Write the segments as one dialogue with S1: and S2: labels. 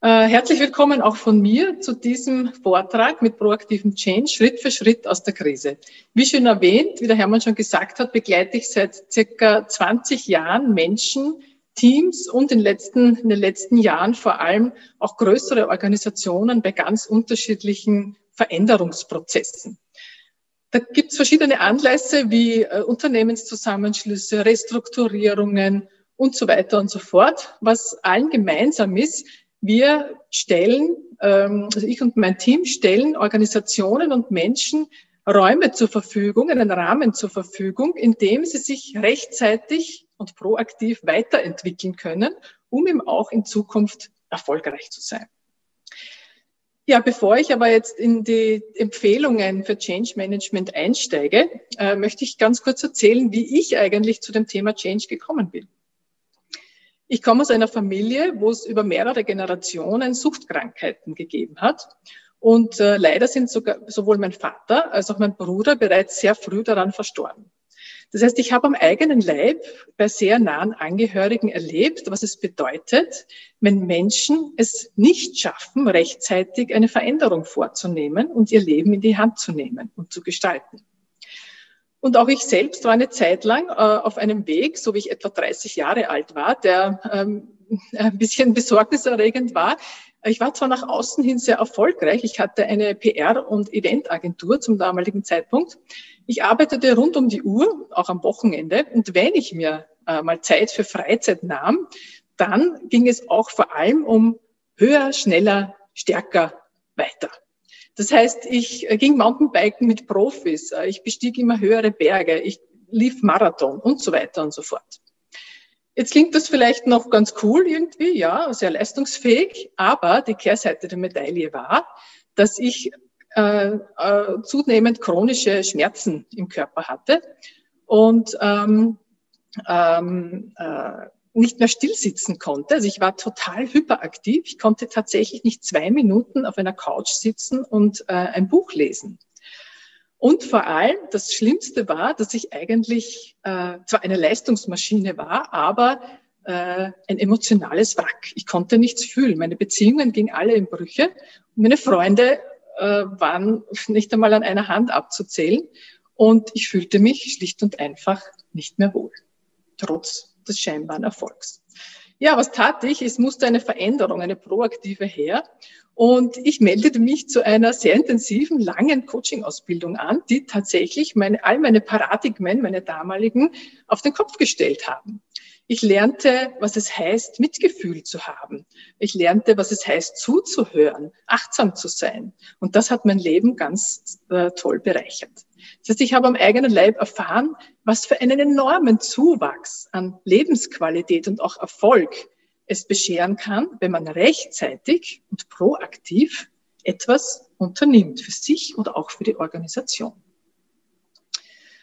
S1: Äh, herzlich willkommen auch von mir zu diesem Vortrag mit proaktivem Change, Schritt für Schritt aus der Krise. Wie schon erwähnt, wie der Hermann schon gesagt hat, begleite ich seit circa 20 Jahren Menschen, Teams und in, letzten, in den letzten Jahren vor allem auch größere Organisationen bei ganz unterschiedlichen Veränderungsprozessen. Da gibt es verschiedene Anlässe wie äh, Unternehmenszusammenschlüsse, Restrukturierungen und so weiter und so fort. Was allen gemeinsam ist, wir stellen, ähm, also ich und mein Team stellen Organisationen und Menschen Räume zur Verfügung, einen Rahmen zur Verfügung, in dem sie sich rechtzeitig und proaktiv weiterentwickeln können, um eben auch in Zukunft erfolgreich zu sein. Ja, bevor ich aber jetzt in die Empfehlungen für Change Management einsteige, äh, möchte ich ganz kurz erzählen, wie ich eigentlich zu dem Thema Change gekommen bin. Ich komme aus einer Familie, wo es über mehrere Generationen Suchtkrankheiten gegeben hat. Und äh, leider sind sogar sowohl mein Vater als auch mein Bruder bereits sehr früh daran verstorben. Das heißt, ich habe am eigenen Leib bei sehr nahen Angehörigen erlebt, was es bedeutet, wenn Menschen es nicht schaffen, rechtzeitig eine Veränderung vorzunehmen und ihr Leben in die Hand zu nehmen und zu gestalten. Und auch ich selbst war eine Zeit lang äh, auf einem Weg, so wie ich etwa 30 Jahre alt war, der ähm, ein bisschen besorgniserregend war. Ich war zwar nach außen hin sehr erfolgreich. Ich hatte eine PR- und Eventagentur zum damaligen Zeitpunkt. Ich arbeitete rund um die Uhr, auch am Wochenende. Und wenn ich mir äh, mal Zeit für Freizeit nahm, dann ging es auch vor allem um höher, schneller, stärker weiter. Das heißt, ich äh, ging Mountainbiken mit Profis, äh, ich bestieg immer höhere Berge, ich lief Marathon und so weiter und so fort. Jetzt klingt das vielleicht noch ganz cool irgendwie, ja, sehr leistungsfähig, aber die Kehrseite der Medaille war, dass ich äh, äh, zunehmend chronische Schmerzen im Körper hatte und ähm, ähm, äh, nicht mehr stillsitzen konnte. Also ich war total hyperaktiv. Ich konnte tatsächlich nicht zwei Minuten auf einer Couch sitzen und äh, ein Buch lesen. Und vor allem das Schlimmste war, dass ich eigentlich äh, zwar eine Leistungsmaschine war, aber äh, ein emotionales Wrack. Ich konnte nichts fühlen. Meine Beziehungen gingen alle in Brüche. Meine Freunde äh, waren nicht einmal an einer Hand abzuzählen. Und ich fühlte mich schlicht und einfach nicht mehr wohl, trotz des scheinbaren Erfolgs. Ja, was tat ich? Es musste eine Veränderung, eine proaktive her. Und ich meldete mich zu einer sehr intensiven, langen Coaching-Ausbildung an, die tatsächlich meine, all meine Paradigmen, meine damaligen, auf den Kopf gestellt haben. Ich lernte, was es heißt, Mitgefühl zu haben. Ich lernte, was es heißt, zuzuhören, achtsam zu sein. Und das hat mein Leben ganz äh, toll bereichert. Das heißt, ich habe am eigenen Leib erfahren, was für einen enormen Zuwachs an Lebensqualität und auch Erfolg es bescheren kann, wenn man rechtzeitig und proaktiv etwas unternimmt für sich oder auch für die Organisation.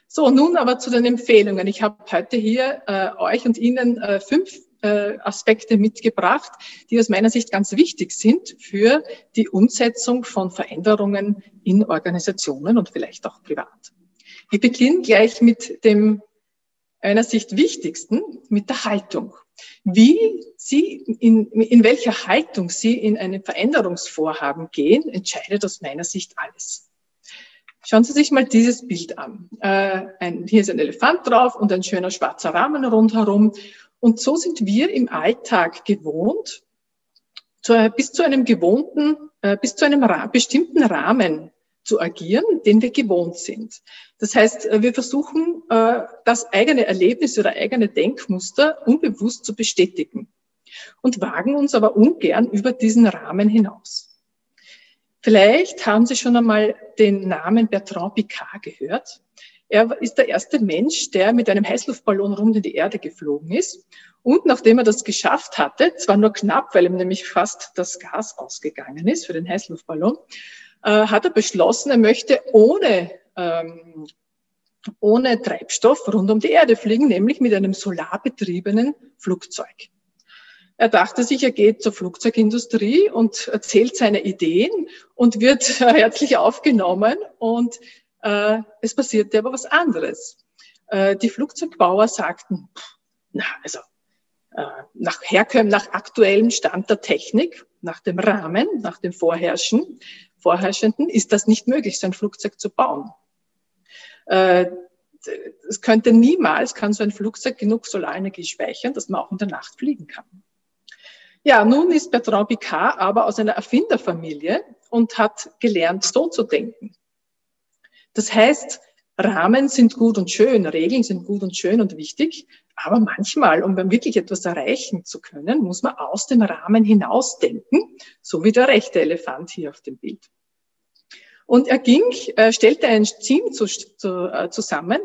S1: So, nun aber zu den Empfehlungen. Ich habe heute hier äh, euch und Ihnen äh, fünf äh, Aspekte mitgebracht, die aus meiner Sicht ganz wichtig sind für die Umsetzung von Veränderungen in Organisationen und vielleicht auch privat. Ich beginne gleich mit dem einer Sicht wichtigsten, mit der Haltung. Wie Sie, in, in welcher Haltung Sie in einem Veränderungsvorhaben gehen, entscheidet aus meiner Sicht alles. Schauen Sie sich mal dieses Bild an. Äh, ein, hier ist ein Elefant drauf und ein schöner schwarzer Rahmen rundherum. Und so sind wir im Alltag gewohnt, zu, bis zu einem gewohnten, äh, bis zu einem Ra bestimmten Rahmen zu agieren, den wir gewohnt sind. Das heißt, wir versuchen, das eigene Erlebnis oder eigene Denkmuster unbewusst zu bestätigen und wagen uns aber ungern über diesen Rahmen hinaus. Vielleicht haben Sie schon einmal den Namen Bertrand Picard gehört. Er ist der erste Mensch, der mit einem Heißluftballon rund in die Erde geflogen ist. Und nachdem er das geschafft hatte, zwar nur knapp, weil ihm nämlich fast das Gas ausgegangen ist für den Heißluftballon, äh, hat er beschlossen, er möchte ohne, ähm, ohne Treibstoff rund um die Erde fliegen, nämlich mit einem solarbetriebenen Flugzeug. Er dachte sich, er geht zur Flugzeugindustrie und erzählt seine Ideen und wird herzlich aufgenommen und äh, es passierte aber was anderes. Äh, die Flugzeugbauer sagten, na, also äh, nach Herkömm, nach aktuellem Stand der Technik, nach dem Rahmen, nach dem Vorherrschen, Vorherrschenden, ist das nicht möglich, so ein Flugzeug zu bauen. Äh, es könnte niemals, kann so ein Flugzeug genug Solarenergie speichern, dass man auch in der Nacht fliegen kann. Ja, nun ist Bertrand Picard aber aus einer Erfinderfamilie und hat gelernt, so zu denken. Das heißt, Rahmen sind gut und schön, Regeln sind gut und schön und wichtig, aber manchmal, um wirklich etwas erreichen zu können, muss man aus dem Rahmen hinausdenken, so wie der rechte Elefant hier auf dem Bild. Und er ging, äh, stellte ein Team äh, zusammen,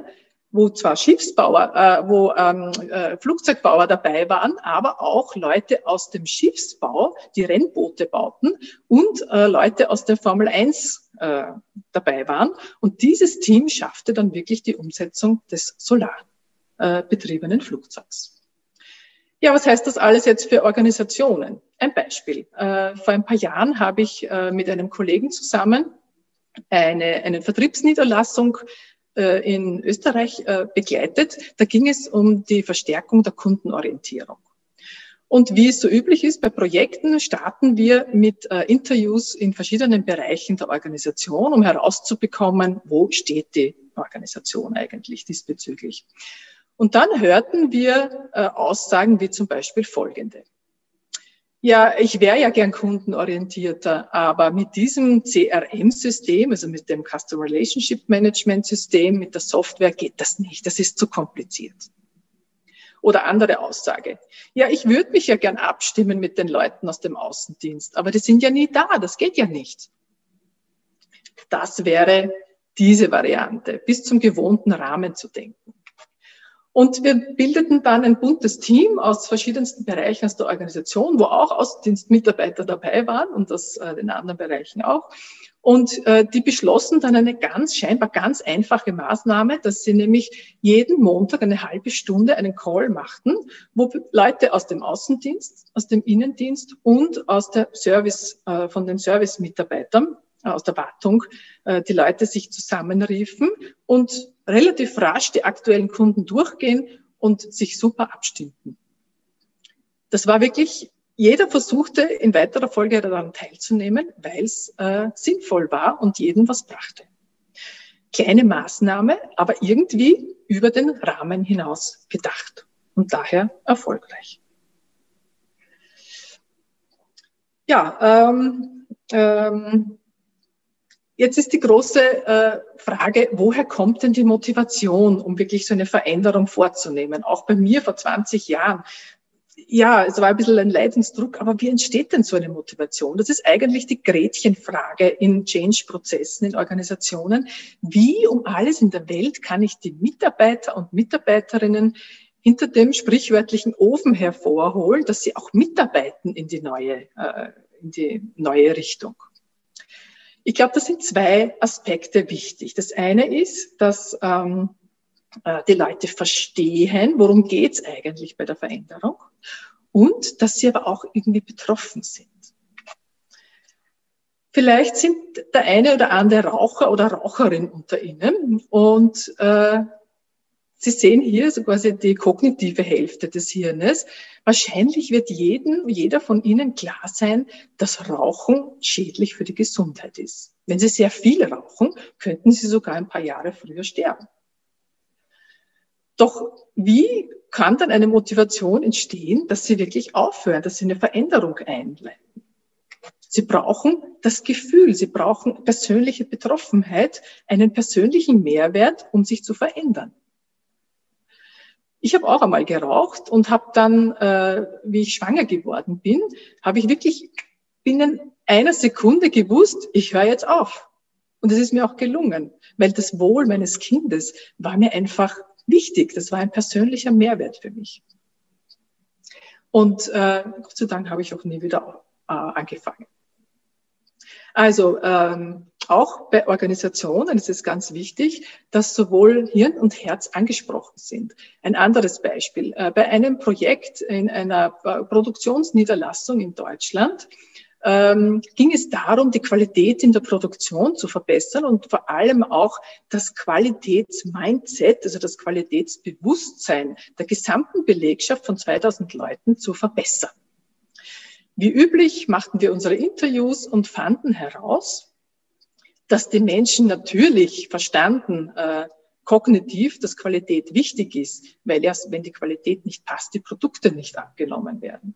S1: wo zwar Schiffsbauer, äh, wo ähm, äh, Flugzeugbauer dabei waren, aber auch Leute aus dem Schiffsbau, die Rennboote bauten und äh, Leute aus der Formel 1 äh, dabei waren. Und dieses Team schaffte dann wirklich die Umsetzung des solarbetriebenen äh, Flugzeugs. Ja, was heißt das alles jetzt für Organisationen? Ein Beispiel. Äh, vor ein paar Jahren habe ich äh, mit einem Kollegen zusammen eine, eine Vertriebsniederlassung in Österreich äh, begleitet. Da ging es um die Verstärkung der Kundenorientierung. Und wie es so üblich ist bei Projekten, starten wir mit äh, Interviews in verschiedenen Bereichen der Organisation, um herauszubekommen, wo steht die Organisation eigentlich diesbezüglich. Und dann hörten wir Aussagen wie zum Beispiel folgende. Ja, ich wäre ja gern kundenorientierter, aber mit diesem CRM-System, also mit dem Customer Relationship Management System, mit der Software geht das nicht. Das ist zu kompliziert. Oder andere Aussage. Ja, ich würde mich ja gern abstimmen mit den Leuten aus dem Außendienst, aber die sind ja nie da. Das geht ja nicht. Das wäre diese Variante, bis zum gewohnten Rahmen zu denken. Und wir bildeten dann ein buntes Team aus verschiedensten Bereichen aus der Organisation, wo auch Außendienstmitarbeiter dabei waren und aus äh, den anderen Bereichen auch. Und äh, die beschlossen dann eine ganz scheinbar ganz einfache Maßnahme, dass sie nämlich jeden Montag eine halbe Stunde einen Call machten, wo Leute aus dem Außendienst, aus dem Innendienst und aus der Service, äh, von den Service-Mitarbeitern aus der Wartung äh, die Leute sich zusammenriefen und relativ rasch die aktuellen Kunden durchgehen und sich super abstimmten. Das war wirklich, jeder versuchte in weiterer Folge daran teilzunehmen, weil es äh, sinnvoll war und jedem was brachte. Kleine Maßnahme, aber irgendwie über den Rahmen hinaus gedacht und daher erfolgreich. Ja, ähm, ähm, Jetzt ist die große äh, Frage, woher kommt denn die Motivation, um wirklich so eine Veränderung vorzunehmen? Auch bei mir vor 20 Jahren. Ja, es war ein bisschen ein Leidensdruck, aber wie entsteht denn so eine Motivation? Das ist eigentlich die Gretchenfrage in Change-Prozessen, in Organisationen. Wie um alles in der Welt kann ich die Mitarbeiter und Mitarbeiterinnen hinter dem sprichwörtlichen Ofen hervorholen, dass sie auch mitarbeiten in die neue, äh, in die neue Richtung? Ich glaube, das sind zwei Aspekte wichtig. Das eine ist, dass ähm, äh, die Leute verstehen, worum geht's eigentlich bei der Veränderung und dass sie aber auch irgendwie betroffen sind. Vielleicht sind der eine oder andere Raucher oder Raucherin unter Ihnen und äh, Sie sehen hier so quasi die kognitive Hälfte des Hirnes. Wahrscheinlich wird jedem, jeder von Ihnen klar sein, dass Rauchen schädlich für die Gesundheit ist. Wenn Sie sehr viel rauchen, könnten Sie sogar ein paar Jahre früher sterben. Doch wie kann dann eine Motivation entstehen, dass Sie wirklich aufhören, dass Sie eine Veränderung einleiten? Sie brauchen das Gefühl, sie brauchen persönliche Betroffenheit, einen persönlichen Mehrwert, um sich zu verändern. Ich habe auch einmal geraucht und habe dann, äh, wie ich schwanger geworden bin, habe ich wirklich binnen einer Sekunde gewusst, ich höre jetzt auf. Und es ist mir auch gelungen, weil das Wohl meines Kindes war mir einfach wichtig. Das war ein persönlicher Mehrwert für mich. Und äh, Gott sei Dank habe ich auch nie wieder äh, angefangen. Also ähm, auch bei Organisationen ist es ganz wichtig, dass sowohl Hirn und Herz angesprochen sind. Ein anderes Beispiel. Äh, bei einem Projekt in einer äh, Produktionsniederlassung in Deutschland ähm, ging es darum, die Qualität in der Produktion zu verbessern und vor allem auch das Qualitätsmindset, also das Qualitätsbewusstsein der gesamten Belegschaft von 2000 Leuten zu verbessern. Wie üblich machten wir unsere Interviews und fanden heraus, dass die Menschen natürlich verstanden, äh, kognitiv, dass Qualität wichtig ist, weil erst wenn die Qualität nicht passt, die Produkte nicht abgenommen werden.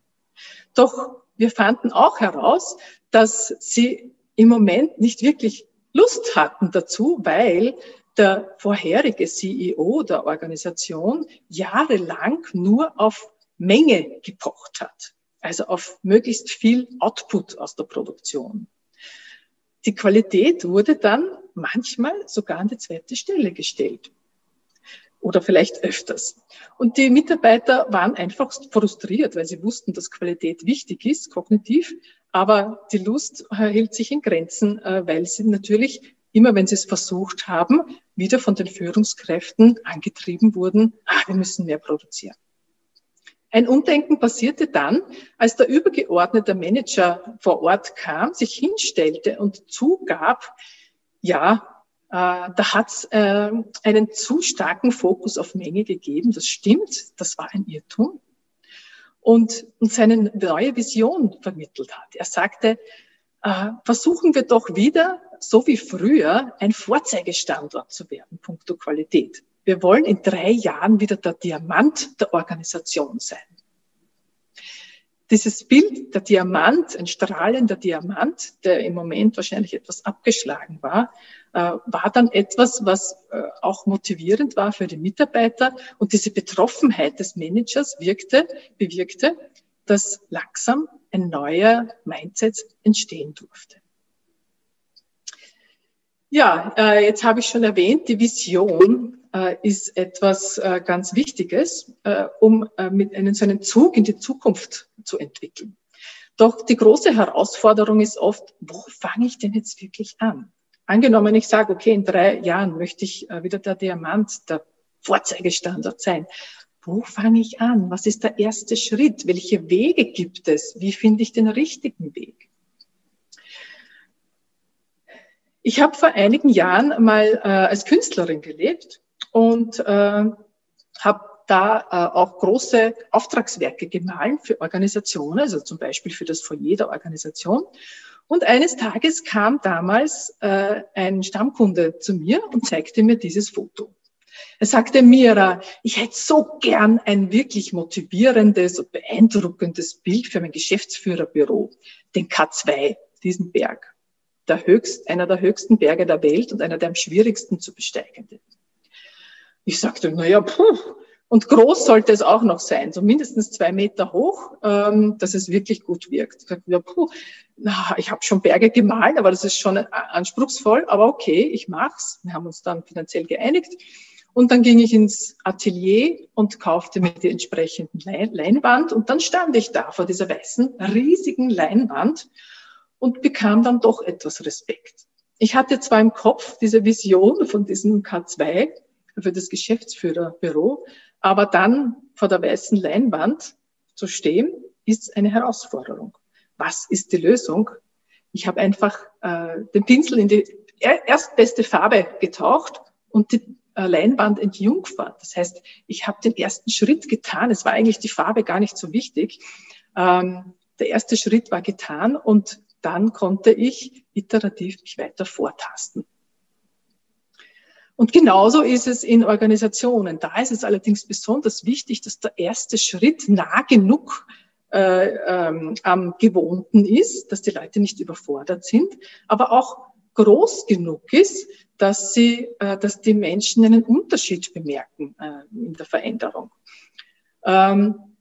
S1: Doch wir fanden auch heraus, dass sie im Moment nicht wirklich Lust hatten dazu, weil der vorherige CEO der Organisation jahrelang nur auf Menge gepocht hat, also auf möglichst viel Output aus der Produktion. Die Qualität wurde dann manchmal sogar an die zweite Stelle gestellt oder vielleicht öfters. Und die Mitarbeiter waren einfach frustriert, weil sie wussten, dass Qualität wichtig ist, kognitiv, aber die Lust hielt sich in Grenzen, äh, weil sie natürlich immer, wenn sie es versucht haben, wieder von den Führungskräften angetrieben wurden, ah, wir müssen mehr produzieren. Ein Umdenken passierte dann, als der übergeordnete Manager vor Ort kam, sich hinstellte und zugab, ja, äh, da hat es äh, einen zu starken Fokus auf Menge gegeben. Das stimmt, das war ein Irrtum. Und, und seine neue Vision vermittelt hat. Er sagte, äh, versuchen wir doch wieder, so wie früher, ein Vorzeigestandort zu werden, punkto Qualität. Wir wollen in drei Jahren wieder der Diamant der Organisation sein. Dieses Bild, der Diamant, ein strahlender Diamant, der im Moment wahrscheinlich etwas abgeschlagen war, äh, war dann etwas, was äh, auch motivierend war für die Mitarbeiter. Und diese Betroffenheit des Managers wirkte, bewirkte, dass langsam ein neuer Mindset entstehen durfte. Ja, äh, jetzt habe ich schon erwähnt, die Vision ist etwas ganz Wichtiges, um mit einen, so einen Zug in die Zukunft zu entwickeln. Doch die große Herausforderung ist oft, wo fange ich denn jetzt wirklich an? Angenommen, ich sage, okay, in drei Jahren möchte ich äh, wieder der Diamant, der Vorzeigestandard sein. Wo fange ich an? Was ist der erste Schritt? Welche Wege gibt es? Wie finde ich den richtigen Weg? Ich habe vor einigen Jahren mal äh, als Künstlerin gelebt und äh, habe da äh, auch große Auftragswerke gemahlen für Organisationen, also zum Beispiel für das Foyer der Organisation. Und eines Tages kam damals äh, ein Stammkunde zu mir und zeigte mir dieses Foto. Er sagte, Mira, ich hätte so gern ein wirklich motivierendes und beeindruckendes Bild für mein Geschäftsführerbüro, den K2, diesen Berg. Der höchst, einer der höchsten Berge der Welt und einer der am schwierigsten zu besteigenden. Ich sagte, naja, puh, und groß sollte es auch noch sein, so mindestens zwei Meter hoch, ähm, dass es wirklich gut wirkt. Ich, ja, puh, na, ich habe schon Berge gemalt, aber das ist schon anspruchsvoll. Aber okay, ich mach's. Wir haben uns dann finanziell geeinigt. Und dann ging ich ins Atelier und kaufte mir die entsprechenden Leinwand. Und dann stand ich da vor dieser weißen, riesigen Leinwand und bekam dann doch etwas Respekt. Ich hatte zwar im Kopf diese Vision von diesem K2 für das Geschäftsführerbüro, aber dann vor der weißen Leinwand zu stehen, ist eine Herausforderung. Was ist die Lösung? Ich habe einfach äh, den Pinsel in die erstbeste Farbe getaucht und die äh, Leinwand entjungfert. Das heißt, ich habe den ersten Schritt getan. Es war eigentlich die Farbe gar nicht so wichtig. Ähm, der erste Schritt war getan und dann konnte ich iterativ mich weiter vortasten. Und genauso ist es in Organisationen. Da ist es allerdings besonders wichtig, dass der erste Schritt nah genug äh, ähm, am Gewohnten ist, dass die Leute nicht überfordert sind, aber auch groß genug ist, dass sie, äh, dass die Menschen einen Unterschied bemerken äh, in der Veränderung. Ähm,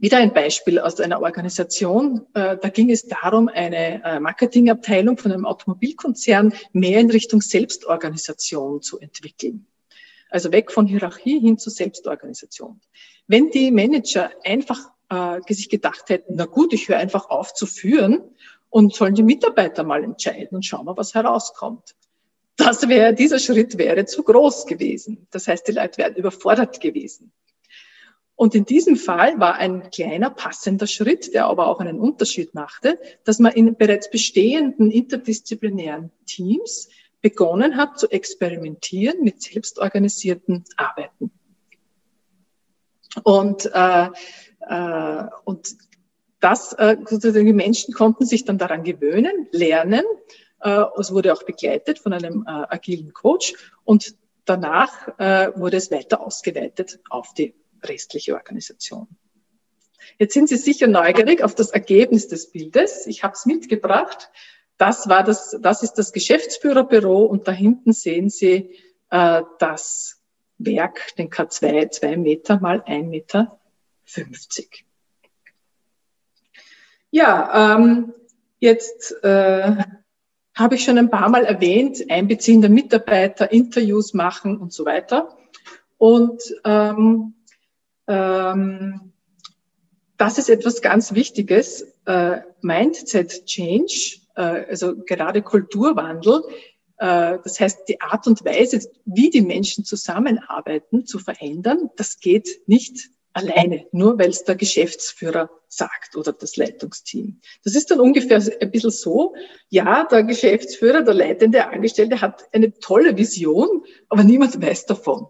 S1: wieder ein Beispiel aus einer Organisation. Äh, da ging es darum, eine äh, Marketingabteilung von einem Automobilkonzern mehr in Richtung Selbstorganisation zu entwickeln. Also weg von Hierarchie hin zu Selbstorganisation. Wenn die Manager einfach äh, sich gedacht hätten, na gut, ich höre einfach auf zu führen und sollen die Mitarbeiter mal entscheiden und schauen wir, was herauskommt. Das wäre, dieser Schritt wäre zu groß gewesen. Das heißt, die Leute wären überfordert gewesen. Und in diesem Fall war ein kleiner passender Schritt, der aber auch einen Unterschied machte, dass man in bereits bestehenden interdisziplinären Teams begonnen hat zu experimentieren mit selbstorganisierten Arbeiten. Und, äh, äh, und das, äh, die Menschen konnten sich dann daran gewöhnen, lernen. Äh, es wurde auch begleitet von einem äh, agilen Coach und danach äh, wurde es weiter ausgeweitet auf die restliche Organisation. Jetzt sind Sie sicher neugierig auf das Ergebnis des Bildes. Ich habe es mitgebracht. Das war das, das ist das Geschäftsführerbüro und da hinten sehen Sie äh, das Werk, den K2, zwei Meter mal ein Meter. 50. Ja, ähm, jetzt äh, habe ich schon ein paar Mal erwähnt, Einbeziehen der Mitarbeiter, Interviews machen und so weiter. Und ähm, ähm, das ist etwas ganz Wichtiges. Äh, Mindset Change, äh, also gerade Kulturwandel, äh, das heißt, die Art und Weise, wie die Menschen zusammenarbeiten, zu verändern, das geht nicht alleine, nur weil es der Geschäftsführer sagt oder das Leitungsteam. Das ist dann ungefähr ein bisschen so, ja, der Geschäftsführer, der leitende Angestellte hat eine tolle Vision, aber niemand weiß davon.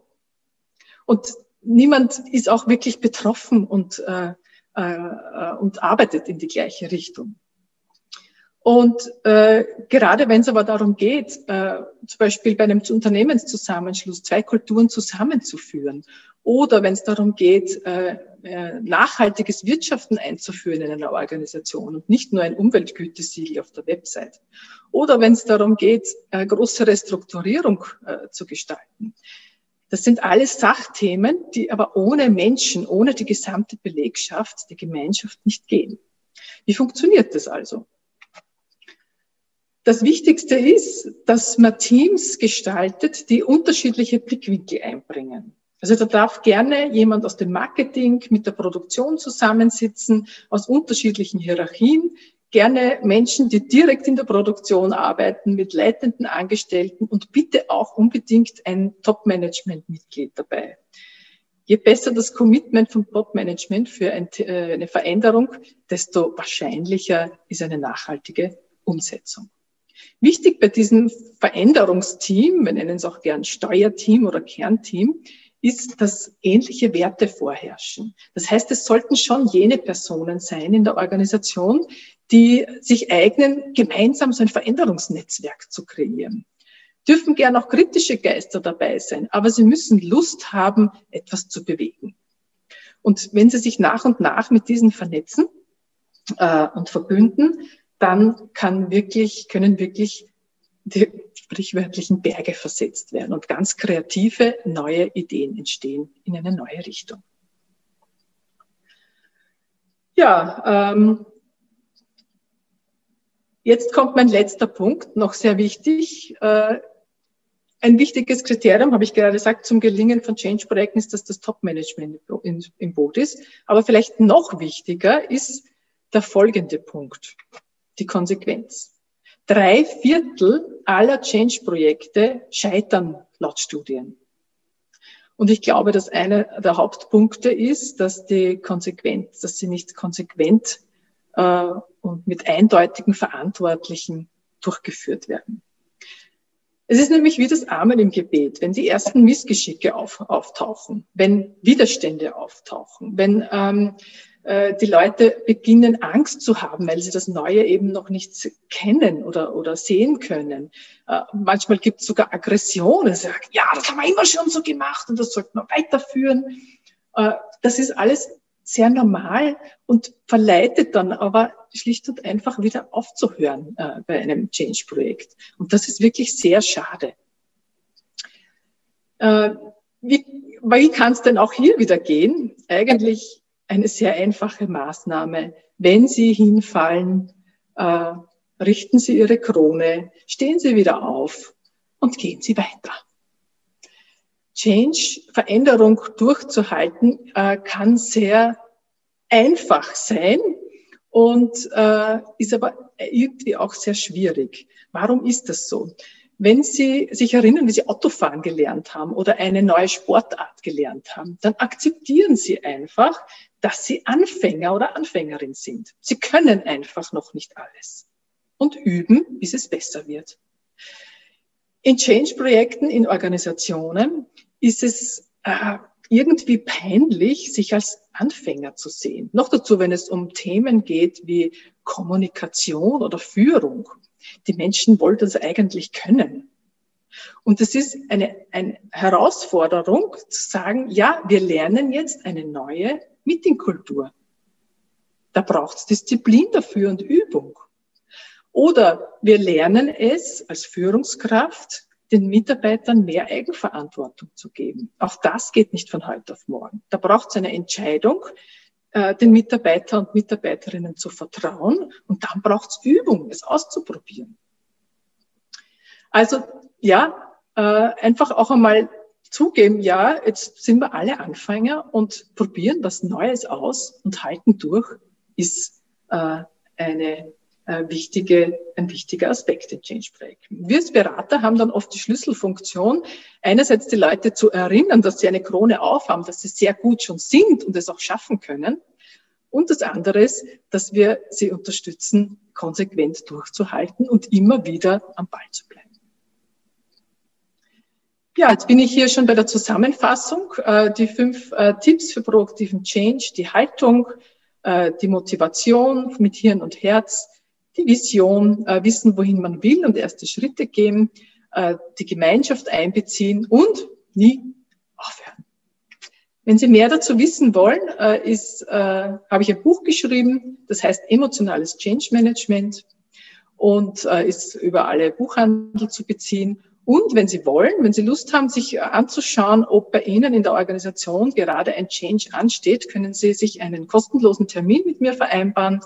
S1: Und niemand ist auch wirklich betroffen und, äh, äh, und arbeitet in die gleiche Richtung. Und äh, gerade wenn es aber darum geht, äh, zum Beispiel bei einem Unternehmenszusammenschluss zwei Kulturen zusammenzuführen oder wenn es darum geht, äh, äh, nachhaltiges Wirtschaften einzuführen in einer Organisation und nicht nur ein Umweltgütesiegel auf der Website. Oder wenn es darum geht, äh, große Restrukturierung äh, zu gestalten. Das sind alles Sachthemen, die aber ohne Menschen, ohne die gesamte Belegschaft, die Gemeinschaft nicht gehen. Wie funktioniert das also? Das Wichtigste ist, dass man Teams gestaltet, die unterschiedliche Blickwinkel einbringen. Also da darf gerne jemand aus dem Marketing mit der Produktion zusammensitzen, aus unterschiedlichen Hierarchien, gerne Menschen, die direkt in der Produktion arbeiten, mit leitenden Angestellten und bitte auch unbedingt ein Top-Management-Mitglied dabei. Je besser das Commitment vom Top-Management für äh, eine Veränderung, desto wahrscheinlicher ist eine nachhaltige Umsetzung. Wichtig bei diesem Veränderungsteam, wir nennen es auch gern Steuerteam oder Kernteam, ist, dass ähnliche Werte vorherrschen. Das heißt, es sollten schon jene Personen sein in der Organisation, die sich eignen, gemeinsam so ein Veränderungsnetzwerk zu kreieren. Dürfen gern auch kritische Geister dabei sein, aber sie müssen Lust haben, etwas zu bewegen. Und wenn sie sich nach und nach mit diesen vernetzen äh, und verbünden, dann kann wirklich, können wirklich die sprichwörtlichen Berge versetzt werden und ganz kreative neue Ideen entstehen in eine neue Richtung. Ja, ähm, jetzt kommt mein letzter Punkt, noch sehr wichtig. Äh, ein wichtiges Kriterium, habe ich gerade gesagt, zum Gelingen von Change-Projekten ist, dass das Top-Management im Boot ist. Aber vielleicht noch wichtiger ist der folgende Punkt, die Konsequenz. Drei Viertel aller Change-Projekte scheitern laut Studien. Und ich glaube, dass einer der Hauptpunkte ist, dass die Konsequenz, dass sie nicht konsequent äh, und mit eindeutigen Verantwortlichen durchgeführt werden. Es ist nämlich wie das Amen im Gebet, wenn die ersten Missgeschicke auf, auftauchen, wenn Widerstände auftauchen, wenn ähm, äh, die Leute beginnen Angst zu haben, weil sie das Neue eben noch nicht kennen oder, oder sehen können. Äh, manchmal gibt es sogar Aggressionen, sagt, ja, das haben wir immer schon so gemacht und das sollten wir weiterführen. Äh, das ist alles sehr normal und verleitet dann aber schlicht und einfach wieder aufzuhören äh, bei einem Change-Projekt. Und das ist wirklich sehr schade. Äh, wie wie kann es denn auch hier wieder gehen? Eigentlich eine sehr einfache Maßnahme. Wenn Sie hinfallen, äh, richten Sie Ihre Krone, stehen Sie wieder auf und gehen Sie weiter. Change, Veränderung durchzuhalten, äh, kann sehr einfach sein und äh, ist aber irgendwie auch sehr schwierig. Warum ist das so? Wenn Sie sich erinnern, wie Sie Autofahren gelernt haben oder eine neue Sportart gelernt haben, dann akzeptieren Sie einfach, dass Sie Anfänger oder Anfängerin sind. Sie können einfach noch nicht alles und üben, bis es besser wird. In Change-Projekten, in Organisationen ist es äh, irgendwie peinlich, sich als Anfänger zu sehen. Noch dazu, wenn es um Themen geht wie Kommunikation oder Führung. Die Menschen wollen das eigentlich können. Und es ist eine, eine Herausforderung zu sagen, ja, wir lernen jetzt eine neue Meetingkultur. Da braucht es Disziplin dafür und Übung. Oder wir lernen es als Führungskraft, den Mitarbeitern mehr Eigenverantwortung zu geben. Auch das geht nicht von heute auf morgen. Da braucht es eine Entscheidung, äh, den Mitarbeiter und Mitarbeiterinnen zu vertrauen. Und dann braucht es Übung, es auszuprobieren. Also ja, äh, einfach auch einmal zugeben, ja, jetzt sind wir alle Anfänger und probieren was Neues aus und halten durch, ist äh, eine äh, wichtige, ein wichtiger Aspekt in Change-Projekten. Wir als Berater haben dann oft die Schlüsselfunktion, einerseits die Leute zu erinnern, dass sie eine Krone aufhaben, dass sie sehr gut schon sind und es auch schaffen können. Und das andere ist, dass wir sie unterstützen, konsequent durchzuhalten und immer wieder am Ball zu bleiben. Ja, jetzt bin ich hier schon bei der Zusammenfassung. Äh, die fünf äh, Tipps für proaktiven Change, die Haltung, die Motivation mit Hirn und Herz, die Vision, äh, wissen, wohin man will und erste Schritte gehen, äh, die Gemeinschaft einbeziehen und nie aufhören. Wenn Sie mehr dazu wissen wollen, äh, ist, äh, habe ich ein Buch geschrieben, das heißt Emotionales Change Management und äh, ist über alle Buchhandel zu beziehen. Und wenn Sie wollen, wenn Sie Lust haben, sich anzuschauen, ob bei Ihnen in der Organisation gerade ein Change ansteht, können Sie sich einen kostenlosen Termin mit mir vereinbaren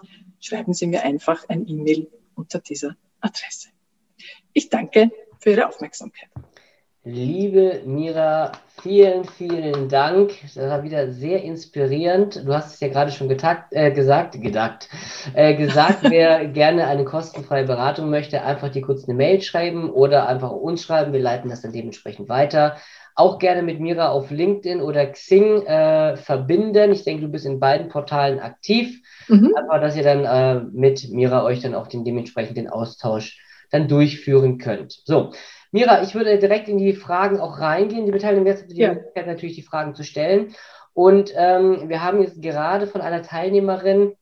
S1: schreiben Sie mir einfach ein E-Mail unter dieser Adresse. Ich danke für Ihre Aufmerksamkeit.
S2: Liebe Mira, vielen, vielen Dank. Das war wieder sehr inspirierend. Du hast es ja gerade schon getakt, äh, gesagt, gedacht, äh, gesagt, wer gerne eine kostenfreie Beratung möchte, einfach dir kurz eine Mail schreiben oder einfach uns schreiben. Wir leiten das dann dementsprechend weiter. Auch gerne mit Mira auf LinkedIn oder Xing äh, verbinden. Ich denke, du bist in beiden Portalen aktiv. Mhm. Einfach, dass ihr dann äh, mit Mira euch dann auch den dementsprechenden Austausch dann durchführen könnt. So, Mira, ich würde direkt in die Fragen auch reingehen. Die Beteiligung jetzt die ja. Möglichkeit natürlich die Fragen zu stellen. Und ähm, wir haben jetzt gerade von einer Teilnehmerin,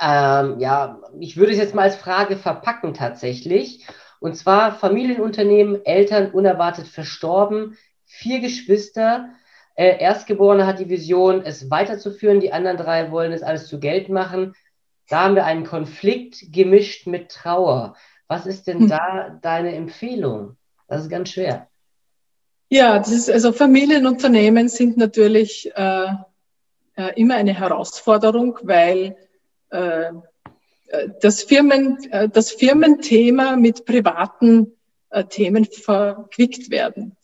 S2: ähm, ja, ich würde es jetzt mal als Frage verpacken tatsächlich. Und zwar Familienunternehmen, Eltern unerwartet verstorben, vier Geschwister, äh, Erstgeborene hat die Vision, es weiterzuführen, die anderen drei wollen es alles zu Geld machen. Da haben wir einen Konflikt gemischt mit Trauer. Was ist denn hm. da deine Empfehlung? Das ist ganz schwer.
S1: Ja, das ist, also Familienunternehmen sind natürlich äh, äh, immer eine Herausforderung, weil äh, das, Firmen, äh, das Firmenthema mit privaten äh, Themen verquickt werden.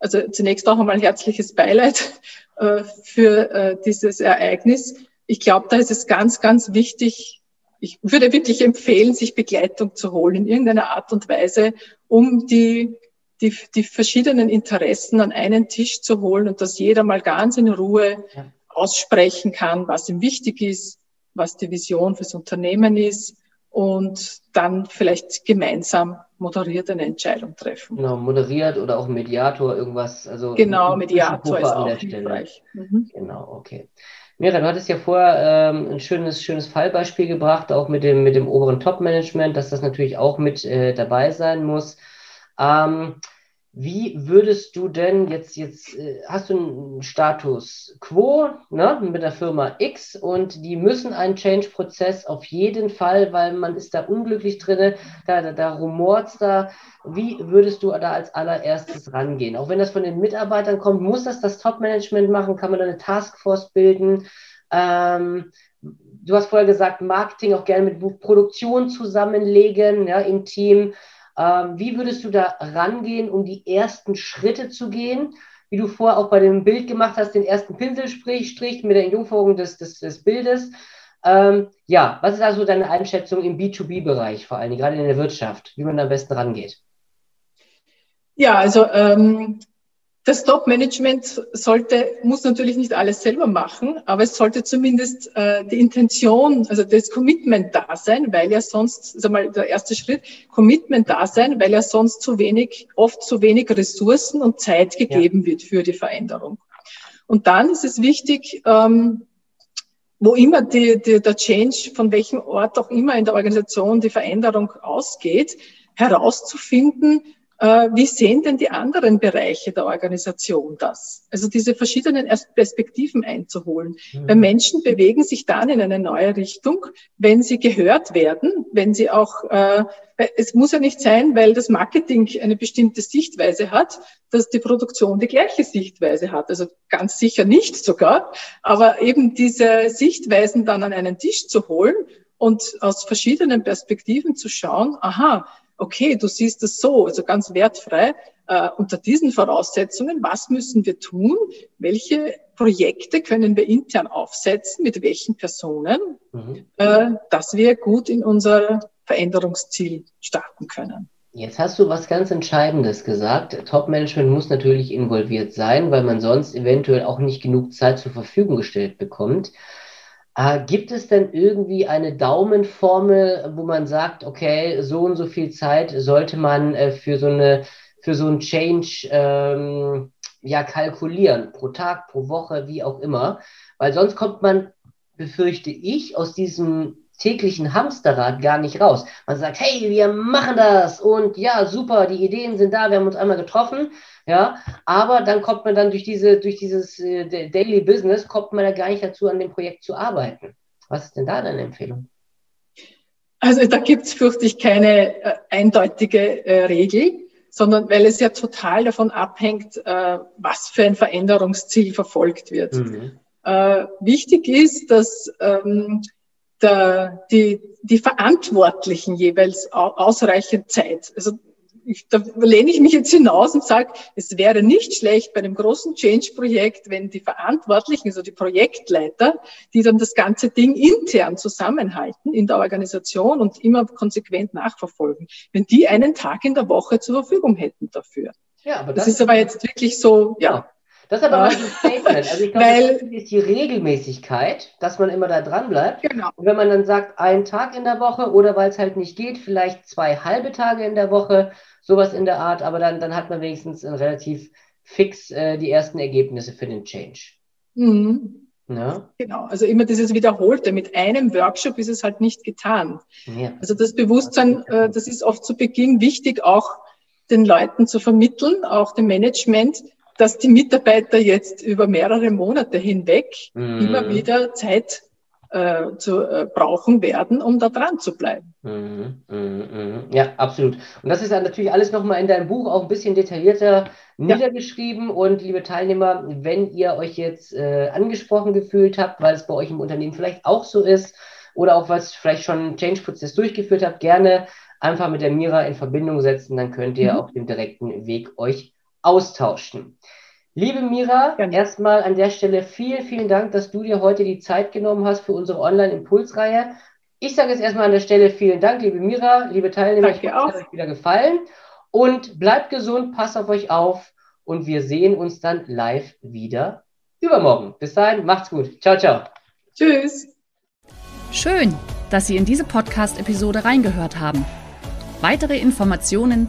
S1: Also zunächst auch einmal herzliches Beileid äh, für äh, dieses Ereignis. Ich glaube, da ist es ganz, ganz wichtig, ich würde wirklich empfehlen, sich Begleitung zu holen in irgendeiner Art und Weise, um die, die, die verschiedenen Interessen an einen Tisch zu holen und dass jeder mal ganz in Ruhe aussprechen kann, was ihm wichtig ist, was die Vision fürs Unternehmen ist und dann vielleicht gemeinsam moderiert eine Entscheidung treffen.
S2: Genau, moderiert oder auch Mediator, irgendwas. Also
S1: genau, Mediator ist auch hilfreich.
S2: Mhm. Genau, okay. Mira, du hattest ja vorher ähm, ein schönes, schönes Fallbeispiel gebracht, auch mit dem, mit dem oberen Top-Management, dass das natürlich auch mit äh, dabei sein muss. Ähm, wie würdest du denn jetzt, jetzt äh, hast du einen Status quo ne, mit der Firma X und die müssen einen Change-Prozess auf jeden Fall, weil man ist da unglücklich drin, da, da, da rumort da. Wie würdest du da als allererstes rangehen? Auch wenn das von den Mitarbeitern kommt, muss das das Top-Management machen? Kann man da eine Taskforce bilden? Ähm, du hast vorher gesagt, Marketing auch gerne mit Produktion zusammenlegen, ja, im Team. Ähm, wie würdest du da rangehen, um die ersten Schritte zu gehen? Wie du vorher auch bei dem Bild gemacht hast, den ersten Pinselstrich mit der Jungferung des, des, des Bildes. Ähm, ja, was ist also deine Einschätzung im B2B-Bereich, vor allem gerade in der Wirtschaft, wie man da am besten rangeht?
S1: Ja, also ähm, das Top-Management sollte, muss natürlich nicht alles selber machen, aber es sollte zumindest äh, die Intention, also das Commitment da sein, weil ja sonst, also mal der erste Schritt, Commitment da sein, weil ja sonst zu wenig, oft zu wenig Ressourcen und Zeit gegeben ja. wird für die Veränderung. Und dann ist es wichtig, ähm, wo immer die, die, der Change, von welchem Ort auch immer in der Organisation die Veränderung ausgeht, herauszufinden, wie sehen denn die anderen Bereiche der Organisation das? Also diese verschiedenen Perspektiven einzuholen. Mhm. Weil Menschen bewegen sich dann in eine neue Richtung, wenn sie gehört werden, wenn sie auch, äh, es muss ja nicht sein, weil das Marketing eine bestimmte Sichtweise hat, dass die Produktion die gleiche Sichtweise hat. Also ganz sicher nicht sogar, aber eben diese Sichtweisen dann an einen Tisch zu holen und aus verschiedenen Perspektiven zu schauen, aha, okay, du siehst es so, also ganz wertfrei, äh, unter diesen Voraussetzungen, was müssen wir tun? Welche Projekte können wir intern aufsetzen, mit welchen Personen, mhm. äh, dass wir gut in unser Veränderungsziel starten können?
S2: Jetzt hast du was ganz Entscheidendes gesagt. Top-Management muss natürlich involviert sein, weil man sonst eventuell auch nicht genug Zeit zur Verfügung gestellt bekommt. Äh, gibt es denn irgendwie eine Daumenformel, wo man sagt, okay, so und so viel Zeit sollte man äh, für so eine für so ein Change ähm, ja kalkulieren, pro Tag, pro Woche, wie auch immer, weil sonst kommt man, befürchte ich, aus diesem täglichen Hamsterrad gar nicht raus. Man sagt, hey, wir machen das und ja, super, die Ideen sind da, wir haben uns einmal getroffen, ja, aber dann kommt man dann durch diese, durch dieses äh, Daily Business, kommt man da gar nicht dazu, an dem Projekt zu arbeiten. Was ist denn da deine Empfehlung?
S1: Also da gibt es, fürchte ich, keine äh, eindeutige äh, Regel, sondern weil es ja total davon abhängt, äh, was für ein Veränderungsziel verfolgt wird. Mhm. Äh, wichtig ist, dass ähm, der, die, die Verantwortlichen jeweils ausreichend Zeit, also ich, da lehne ich mich jetzt hinaus und sage, es wäre nicht schlecht bei einem großen Change-Projekt, wenn die Verantwortlichen, also die Projektleiter, die dann das ganze Ding intern zusammenhalten in der Organisation und immer konsequent nachverfolgen, wenn die einen Tag in der Woche zur Verfügung hätten dafür. Ja, aber das, das ist aber jetzt wirklich so, ja.
S2: Das ist aber ein Statement. Also ich glaube, Weil, das ist die Regelmäßigkeit, dass man immer da dran bleibt. Genau. Und wenn man dann sagt, einen Tag in der Woche oder weil es halt nicht geht, vielleicht zwei halbe Tage in der Woche, sowas in der Art, aber dann, dann hat man wenigstens relativ fix äh, die ersten Ergebnisse für den Change.
S1: Mhm. Ja. Genau, also immer dieses Wiederholte. Mit einem Workshop ist es halt nicht getan. Ja. Also das Bewusstsein, äh, das ist oft zu Beginn wichtig, auch den Leuten zu vermitteln, auch dem Management, dass die Mitarbeiter jetzt über mehrere Monate hinweg mhm. immer wieder Zeit äh, zu äh, brauchen werden, um da dran zu bleiben. Mhm,
S2: mh, mh. Ja, absolut. Und das ist dann natürlich alles nochmal in deinem Buch auch ein bisschen detaillierter niedergeschrieben. Ja. Und liebe Teilnehmer, wenn ihr euch jetzt äh, angesprochen gefühlt habt, weil es bei euch im Unternehmen vielleicht auch so ist, oder auch was vielleicht schon einen Change-Prozess durchgeführt habt, gerne einfach mit der Mira in Verbindung setzen, dann könnt ihr mhm. auf dem direkten Weg euch austauschen. Liebe Mira, Gerne. erstmal an der Stelle vielen, vielen Dank, dass du dir heute die Zeit genommen hast für unsere Online-Impulsreihe. Ich sage jetzt erstmal an der Stelle vielen Dank, liebe Mira, liebe Teilnehmer. Danke ich hoffe, es hat euch wieder gefallen. Und bleibt gesund, passt auf euch auf und wir sehen uns dann live wieder übermorgen. Bis dahin, macht's gut. Ciao, ciao.
S1: Tschüss.
S3: Schön, dass Sie in diese Podcast-Episode reingehört haben. Weitere Informationen